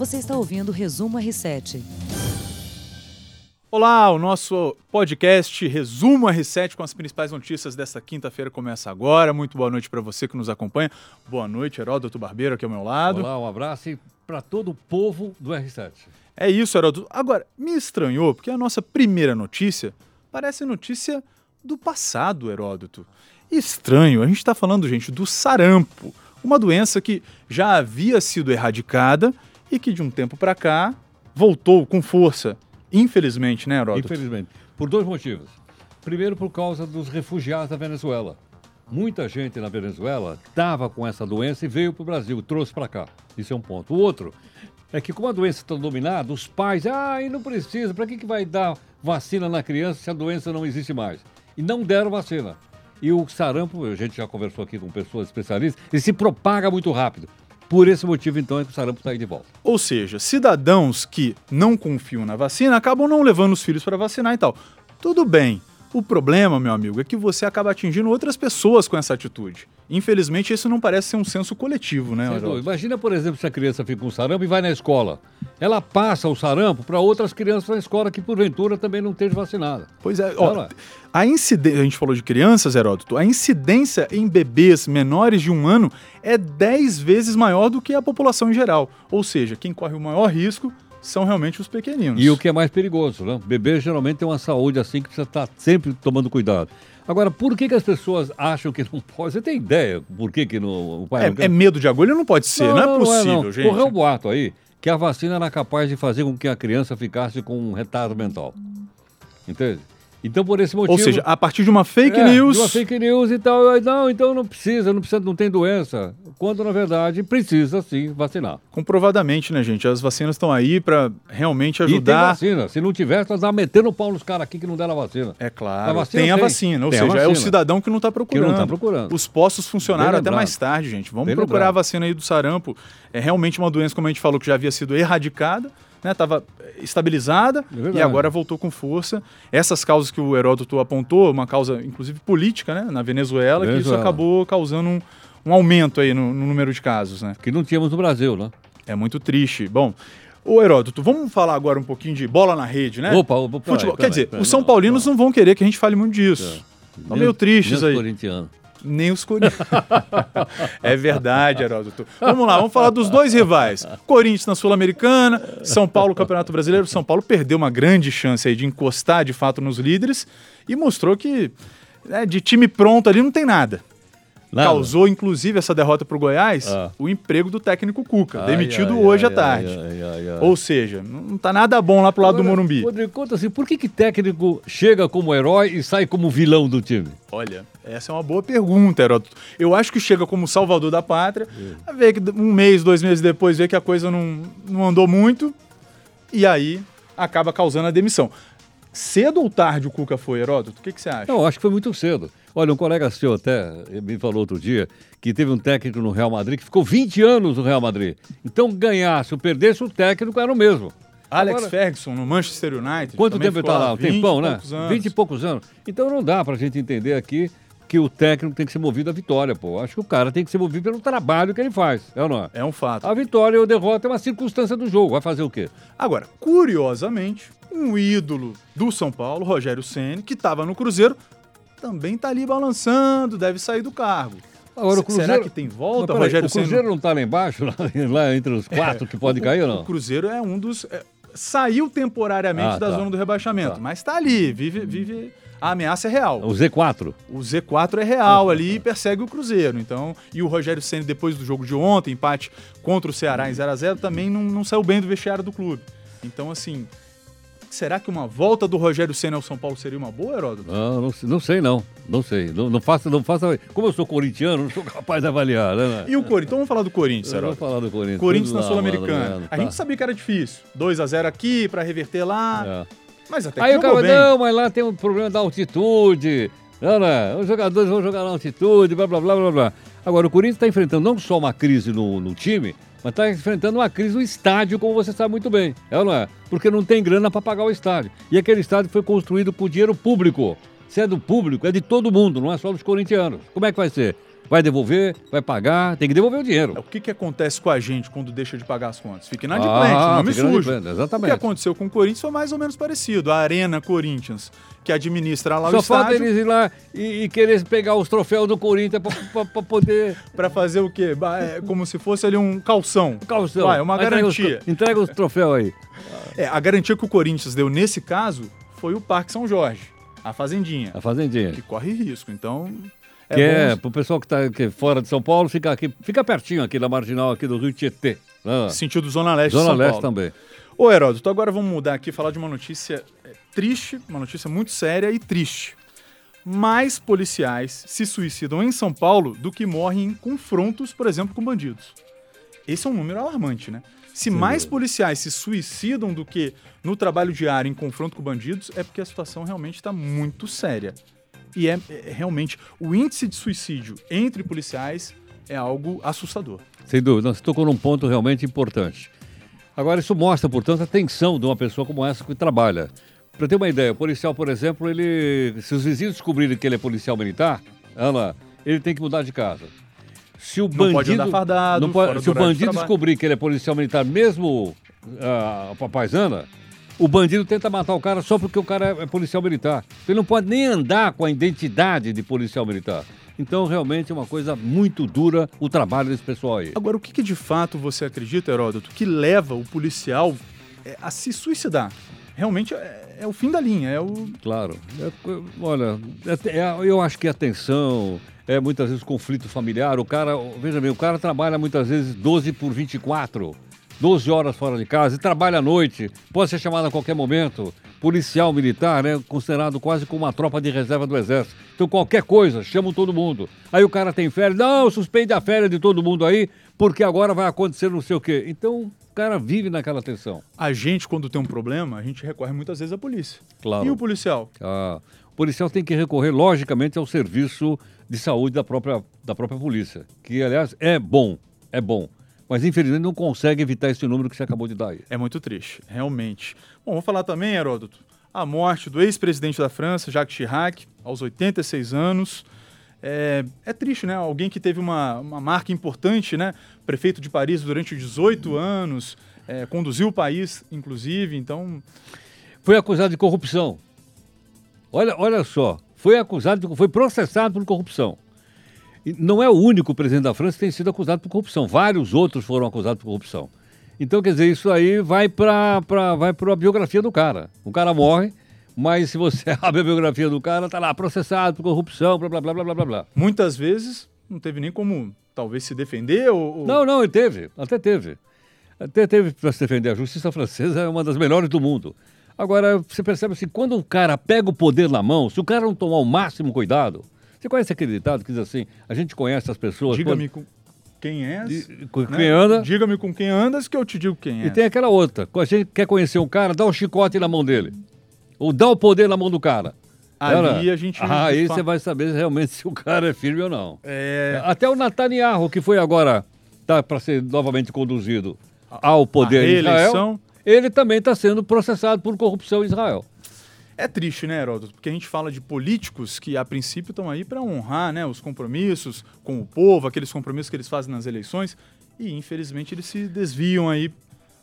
Você está ouvindo o Resumo R7. Olá, o nosso podcast Resumo R7 com as principais notícias desta quinta-feira começa agora. Muito boa noite para você que nos acompanha. Boa noite, Heródoto Barbeiro aqui ao meu lado. Olá, um abraço para todo o povo do R7. É isso, Heródoto. Agora, me estranhou porque a nossa primeira notícia parece notícia do passado, Heródoto. Estranho, a gente está falando, gente, do sarampo, uma doença que já havia sido erradicada e que de um tempo para cá voltou com força. Infelizmente, né, Heródoto? Infelizmente. Por dois motivos. Primeiro, por causa dos refugiados da Venezuela. Muita gente na Venezuela estava com essa doença e veio para o Brasil, trouxe para cá. Isso é um ponto. O outro é que, como a doença está dominada, os pais, ah, e não precisa, para que, que vai dar vacina na criança se a doença não existe mais? E não deram vacina. E o sarampo, a gente já conversou aqui com pessoas especialistas, ele se propaga muito rápido. Por esse motivo, então, é que o sarampo está aí de volta. Ou seja, cidadãos que não confiam na vacina acabam não levando os filhos para vacinar e tal. Tudo bem. O problema, meu amigo, é que você acaba atingindo outras pessoas com essa atitude. Infelizmente, isso não parece ser um senso coletivo, né? Imagina, por exemplo, se a criança fica com sarampo e vai na escola. Ela passa o sarampo para outras crianças na escola que, porventura, também não estejam vacinadas. Pois é. Ó, a incidência, a gente falou de crianças, Heródoto, a incidência em bebês menores de um ano é 10 vezes maior do que a população em geral. Ou seja, quem corre o maior risco são realmente os pequeninos. E o que é mais perigoso, né? Bebê geralmente tem uma saúde assim que precisa estar sempre tomando cuidado. Agora, por que, que as pessoas acham que não pode? Você tem ideia por que, que não, o pai é, não quer... é medo de agulha? Não pode ser, não, não é possível, não é, não. gente. Correu um boato aí que a vacina era capaz de fazer com que a criança ficasse com um retardo mental. Entende? Então, por esse motivo. Ou seja, a partir de uma fake é, news. De uma fake news e tal. Não, então não precisa, não precisa, não tem doença. Quando, na verdade, precisa sim vacinar. Comprovadamente, né, gente? As vacinas estão aí para realmente ajudar. E tem vacina. Se não tivesse, nós estávamos metendo o pau nos caras aqui que não deram a vacina. É claro. A vacina tem a vacina. Ou seja, vacina. é o cidadão que não está procurando. Que não está procurando. Os postos funcionaram até mais tarde, gente. Vamos Bem procurar lembrado. a vacina aí do sarampo. É realmente uma doença, como a gente falou, que já havia sido erradicada estava né, estabilizada é e agora voltou com força. Essas causas que o Heródoto apontou, uma causa inclusive política né, na Venezuela, Venezuela. que isso acabou causando um, um aumento aí no, no, número de casos. Né? Que não tínhamos no Brasil, né? É muito triste. Bom, Ô Heródoto, vamos falar agora um pouquinho de bola na rede, né? Opa, opa, Futebol. Quer dizer, os São Paulinos não vão querer que a gente fale muito disso. Estão meio tristes aí. Corintianos. Nem os Corinthians. é verdade, Heródoto. Vamos lá, vamos falar dos dois rivais. Corinthians na Sul-Americana, São Paulo Campeonato Brasileiro. São Paulo perdeu uma grande chance aí de encostar de fato nos líderes e mostrou que é, de time pronto ali não tem nada. Nada. Causou, inclusive, essa derrota para o Goiás, ah. o emprego do técnico Cuca, ai, demitido ai, hoje ai, à tarde. Ou seja, não está nada bom lá pro lado Agora, do Morumbi. Rodrigo, conta assim, por que, que técnico chega como herói e sai como vilão do time? Olha, essa é uma boa pergunta, Heródoto. Eu acho que chega como salvador da pátria, é. vê que um mês, dois meses depois, vê que a coisa não, não andou muito, e aí acaba causando a demissão. Cedo ou tarde o Cuca foi, Heródoto? O que, que você acha? Eu acho que foi muito cedo. Olha, um colega seu até me falou outro dia que teve um técnico no Real Madrid que ficou 20 anos no Real Madrid. Então, ganhasse ou perdesse, o técnico era o mesmo. Alex Agora, Ferguson no Manchester United. Quanto tempo ele está lá? Um tempão, né? 20 e poucos anos. Então não dá para a gente entender aqui que o técnico tem que ser movido à vitória, pô. Acho que o cara tem que ser movido pelo trabalho que ele faz, é ou não é? É um fato. A vitória ou a derrota é uma circunstância do jogo, vai fazer o quê? Agora, curiosamente, um ídolo do São Paulo, Rogério Ceni, que estava no Cruzeiro, também está ali balançando, deve sair do cargo. Agora, o Cruzeiro... Será que tem volta, Mas, Rogério O Cruzeiro não está lá embaixo, lá, lá, entre os quatro é, que pode cair ou não? O Cruzeiro é um dos... É, saiu temporariamente ah, da tá. zona do rebaixamento, tá. mas está ali, vive, vive... A ameaça é real. O Z4. O Z4 é real ali e persegue o Cruzeiro. Então, e o Rogério Ceni depois do jogo de ontem, empate contra o Ceará em 0 a 0 também não, não saiu bem do vestiário do clube. Então, assim, Será que uma volta do Rogério Senna ao São Paulo seria uma boa, Heródoto? Não, não, não sei não. Não sei. Não, não faço, não faço. Como eu sou corintiano, não sou capaz de avaliar, né? E o Corinthians? Então vamos falar do Corinthians, Heródoto. Vamos falar do Corinthians. Corinthians na Sul-Americana. A gente tá. sabia que era difícil. 2 a 0 aqui para reverter lá. É. Mas até Aí o cara, bem. não, mas lá tem um problema da altitude. Não, não. Os jogadores vão jogar na altitude, blá, blá, blá, blá, blá. Agora, o Corinthians está enfrentando não só uma crise no, no time, mas está enfrentando uma crise no estádio, como você sabe muito bem. É ou não é? Porque não tem grana para pagar o estádio. E aquele estádio foi construído por dinheiro público. Se é do público, é de todo mundo, não é só dos corintianos. Como é que vai ser? Vai devolver, vai pagar, tem que devolver o dinheiro. O que, que acontece com a gente quando deixa de pagar as contas? Fica Ah, inadimplente, nome fica sujo. exatamente. O que aconteceu com o Corinthians foi mais ou menos parecido. A Arena Corinthians, que administra lá Só o falta estádio, eles ir lá e, e querer pegar os troféus do Corinthians para poder. para fazer o quê? É como se fosse ali um calção. Calção. Vai, é uma Vai, entrega os garantia. Entrega os troféus aí. É, a garantia que o Corinthians deu nesse caso foi o Parque São Jorge, a Fazendinha, A Fazendinha. que corre risco. Então, é que é, bom pro pessoal que está fora de São Paulo, fica aqui, fica pertinho aqui da marginal aqui do Rio Tietê. Ah, sentido Zona Leste de Zona São Leste Paulo. também. Ô, Heródoto, agora vamos mudar aqui e falar de uma notícia é, triste, uma notícia muito séria e triste. Mais policiais se suicidam em São Paulo do que morrem em confrontos, por exemplo, com bandidos. Esse é um número alarmante, né? Se mais policiais se suicidam do que no trabalho diário em confronto com bandidos, é porque a situação realmente está muito séria. E é, é realmente o índice de suicídio entre policiais é algo assustador. Sem dúvida, você tocou num ponto realmente importante. Agora, isso mostra, portanto, a tensão de uma pessoa como essa que trabalha. Para ter uma ideia, o policial, por exemplo, ele, se os vizinhos descobrirem que ele é policial militar, ela, ele tem que mudar de casa. Se o Não bandido, pode andar fardado, não pode- se o de bandido trabalho. descobrir que ele é policial militar, mesmo ah, a papaizana, o bandido tenta matar o cara só porque o cara é, é policial militar. Ele não pode nem andar com a identidade de policial militar. Então, realmente é uma coisa muito dura o trabalho desse pessoal aí. Agora, o que, que de fato você acredita, Heródoto, que leva o policial é, a se suicidar? Realmente é, é o fim da linha, é o. Claro. É, é, olha, é- é- eu acho que a tensão, é muitas vezes conflito familiar. O cara, veja bem, o cara trabalha muitas vezes 12 por 24, 12 horas fora de casa e trabalha à noite, pode ser chamado a qualquer momento. Policial militar é considerado quase como uma tropa de reserva do exército. Então qualquer coisa, chamam todo mundo. Aí o cara tem férias, não, suspende a férias de todo mundo aí, porque agora vai acontecer não sei o quê. Então o cara vive naquela tensão. A gente, quando tem um problema, a gente recorre muitas vezes à polícia. Claro. E o policial? Ah, o policial tem que recorrer, logicamente, ao serviço de saúde da própria, da própria polícia, que, aliás, é bom, é bom. Mas, infelizmente, não consegue evitar esse número que você acabou de dar aí. É muito triste, realmente. Bom, vou falar também, Heródoto, a morte do ex-presidente da França, Jacques Chirac, aos 86 anos. É, é triste, né? Alguém que teve uma, uma marca importante, né? Prefeito de Paris durante 18 anos, é, conduziu o país, inclusive, então Foi acusado de corrupção. Olha, olha só, foi acusado, de, foi processado por corrupção. Não é o único presidente da França que tem sido acusado por corrupção. Vários outros foram acusados por corrupção. Então, quer dizer, isso aí vai para vai a biografia do cara. O cara morre, mas se você abre a biografia do cara, tá lá processado por corrupção, blá blá blá blá blá blá. blá. muitas vezes não teve nem como talvez se defender ou, Não, não, ele teve, até teve. Até teve para se defender. A justiça francesa é uma das melhores do mundo. Agora, você percebe assim, quando o cara pega o poder na mão, se o cara não tomar o máximo cuidado. Você conhece aquele ditado que diz assim: a gente conhece as pessoas. diga-me com quem és, quando- com né? quem anda. Diga-me com quem andas que eu te digo quem E é. tem aquela outra: a gente quer conhecer um cara, dá um chicote na mão dele. Ou dá o poder na mão do cara. Ali Ela- a gente- Ah, aí você vai saber realmente se o cara é firme ou não. É, Até o Netanyahu, que foi agora, tá para ser novamente conduzido ao poder a em Israel, reeleição. ele também está sendo processado por corrupção em Israel. É triste, né, Heródoto? Porque a gente fala de políticos que, a princípio, estão aí para honrar né, os compromissos com o povo, aqueles compromissos que eles fazem nas eleições, e, infelizmente, eles se desviam aí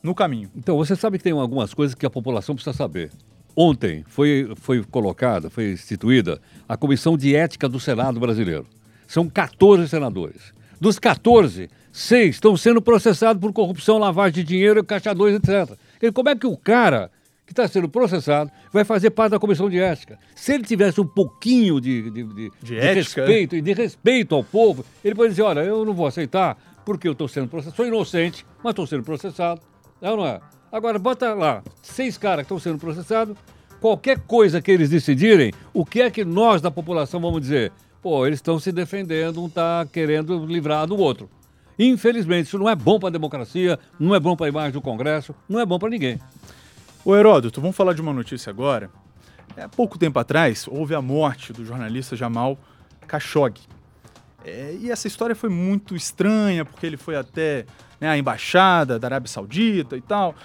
no caminho. Então, você sabe que tem algumas coisas que a população precisa saber. Ontem foi, foi colocada, foi instituída a Comissão de Ética do Senado brasileiro. São 14 senadores. Dos 14, seis estão sendo processados por corrupção, lavagem de dinheiro, caixa 2, etc. E como é que o cara que está sendo processado vai fazer parte da comissão de ética? Se ele tivesse um pouquinho de, de, de- de ética, respeito e de respeito ao povo, ele pode dizer, olha, eu não vou aceitar porque eu estou sendo processado, sou inocente, mas estou sendo processado. É ou não é? Agora, bota lá, seis caras que estão sendo processados, qualquer coisa que eles decidirem, o que é que nós da população vamos dizer? Pô, eles estão se defendendo, um está querendo livrar do outro. Infelizmente, isso não é bom para a democracia, não é bom para a imagem do Congresso, não é bom para ninguém. Ô Heródoto, vamos falar de uma notícia agora. É, pouco tempo atrás, houve a morte do jornalista Jamal Khashoggi. É, e essa história foi muito estranha, porque ele foi até né, a embaixada da Arábia Saudita e tal.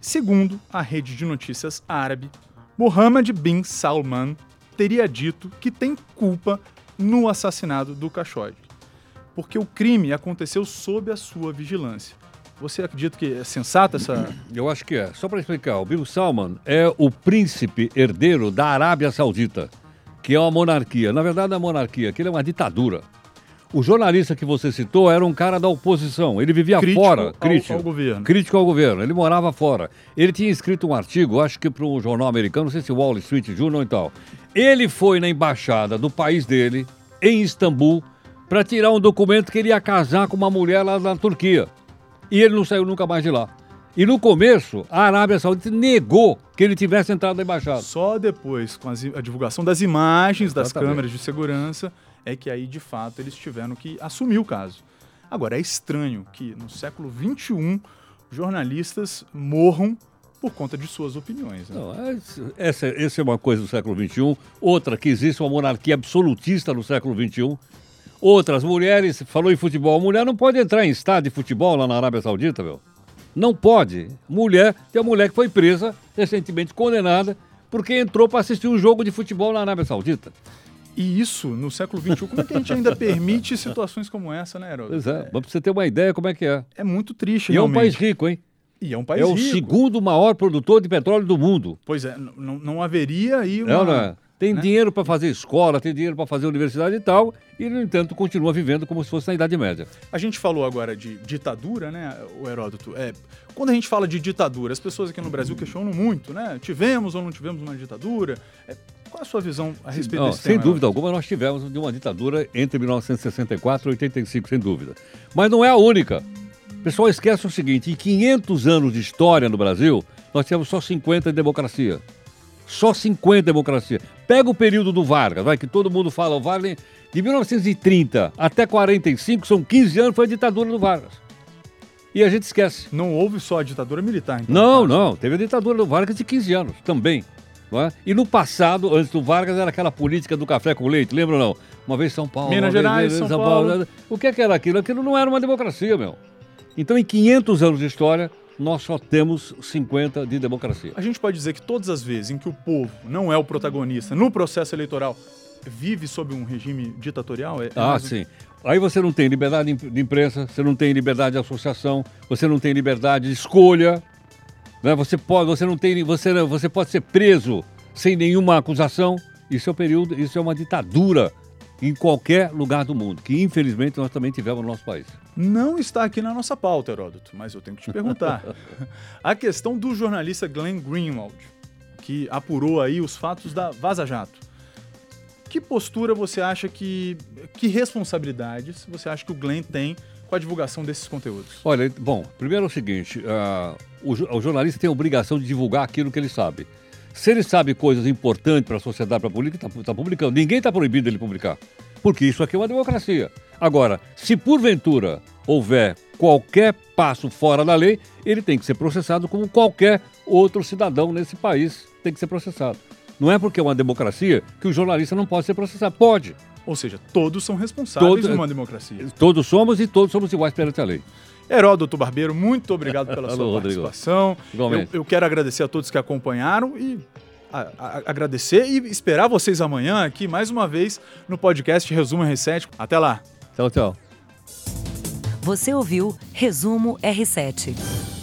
Segundo a rede de notícias árabe, Mohammed bin Salman teria dito que tem culpa no assassinato do Khashoggi. porque o crime aconteceu sob a sua vigilância. Você acredita que é sensata essa. Eu acho que é. Só para explicar, o Bin Salman é o príncipe herdeiro da Arábia Saudita, que é uma monarquia. Na verdade, não é monarquia, aquilo é uma ditadura. O jornalista que você citou era um cara da oposição. Ele vivia Crítico fora, ao- crítico, ao governo. crítico ao governo. Ele morava fora. Ele tinha escrito um artigo, acho que para um jornal americano, não sei se Wall Street Journal e tal. Ele foi na embaixada do país dele, em Istambul, para tirar um documento que ele ia casar com uma mulher lá na Turquia. E ele não saiu nunca mais de lá. E no começo, a Arábia Saudita negou que ele tivesse entrado na embaixada. Só depois, com a divulgação das imagens das Exatamente. câmeras de segurança, é que aí, de fato, eles tiveram que assumir o caso. Agora, é estranho que no século XXI jornalistas morram por conta de suas opiniões. né? Não, esse- essa, essa é uma coisa do século XXI. Outra, que existe uma monarquia absolutista no século XXI. Outra, as mulheres, falou em futebol, a mulher não pode entrar em estádio de futebol lá na Arábia Saudita, meu. Não pode. Mulher, tem uma mulher que foi presa, recentemente condenada, porque entrou para assistir um jogo de futebol na Arábia Saudita. E isso, no século XXI, como é que a gente ainda permite situações como essa, né, Heródoto? Pois é, mas pra você ter uma ideia como é que é. É muito triste, E é um realmente. país rico, hein? E é um país É o rico. segundo maior produtor de petróleo do mundo. Pois é, não, não haveria aí uma... É, ou não é? Tem né? dinheiro para fazer escola, tem dinheiro para fazer universidade e tal, e, no entanto, continua vivendo como se fosse na Idade Média. A gente falou agora de ditadura, né, o Heródoto? É, quando a gente fala de ditadura, as pessoas aqui no Brasil questionam muito, né? Tivemos ou não tivemos uma ditadura? É, qual a sua visão a respeito Não, desse sem tema, dúvida alguma, nós tivemos de uma ditadura entre 1964 e 85, sem dúvida. Mas não é a única. O pessoal esquece o seguinte: em 500 anos de história no Brasil, nós tivemos só 50 de democracia. Só 50 de democracia. Pega o período do Vargas, vai, que todo mundo fala, o Vargas, de 1930 até 45, são 15 anos, foi a ditadura do Vargas. E a gente esquece. Não houve só a ditadura militar, então. Não, não. Teve a ditadura do Vargas de 15 anos também. É? E no passado, antes do Vargas, era aquela política do café com leite, lembra ou não? Uma vez São Paulo, Minas uma vez Gerais, São Paulo. O que, é que era aquilo? Aquilo não era uma democracia, meu. Então, em 500 anos de história, nós só temos 50 de democracia. A gente pode dizer que todas as vezes em que o povo não é o protagonista no processo eleitoral, vive sob um regime ditatorial? É, é Ah, sim. Aí você não tem liberdade de imp- de imprensa, você não tem liberdade de associação, você não tem liberdade de escolha, né? Você pode, você não tem, você, você pode ser preso sem nenhuma acusação. Isso é o período, isso é uma ditadura em qualquer lugar do mundo, que infelizmente nós também tivemos no nosso país. Não está aqui na nossa pauta, Heródoto, mas eu tenho que te perguntar. a questão do jornalista Glenn Greenwald, que apurou aí os fatos da Vaza Jato. Que postura você acha que. Que responsabilidades você acha que o Glenn tem com a divulgação desses conteúdos? Olha, bom, primeiro é o seguinte: ah, o, o jornalista tem a obrigação de divulgar aquilo que ele sabe. Se ele sabe coisas importantes para a sociedade, para a política, está publicando. Ninguém está proibido dele publicar. Porque isso aqui é uma democracia. Agora, se porventura houver qualquer passo fora da lei, ele tem que ser processado como qualquer outro cidadão nesse país tem que ser processado. Não é porque é uma democracia que o jornalista não pode ser processado. Pode. Ou seja, todos são responsáveis Todos- numa democracia. Todos somos e todos somos iguais perante a lei. Heródoto Barbeiro, muito obrigado pela sua Rodrigo. participação. Eu, eu quero agradecer a todos que acompanharam e a- a- agradecer e esperar vocês amanhã aqui mais uma vez no podcast Resumo R7. Até lá. Tchau, tchau. Você ouviu Resumo R7.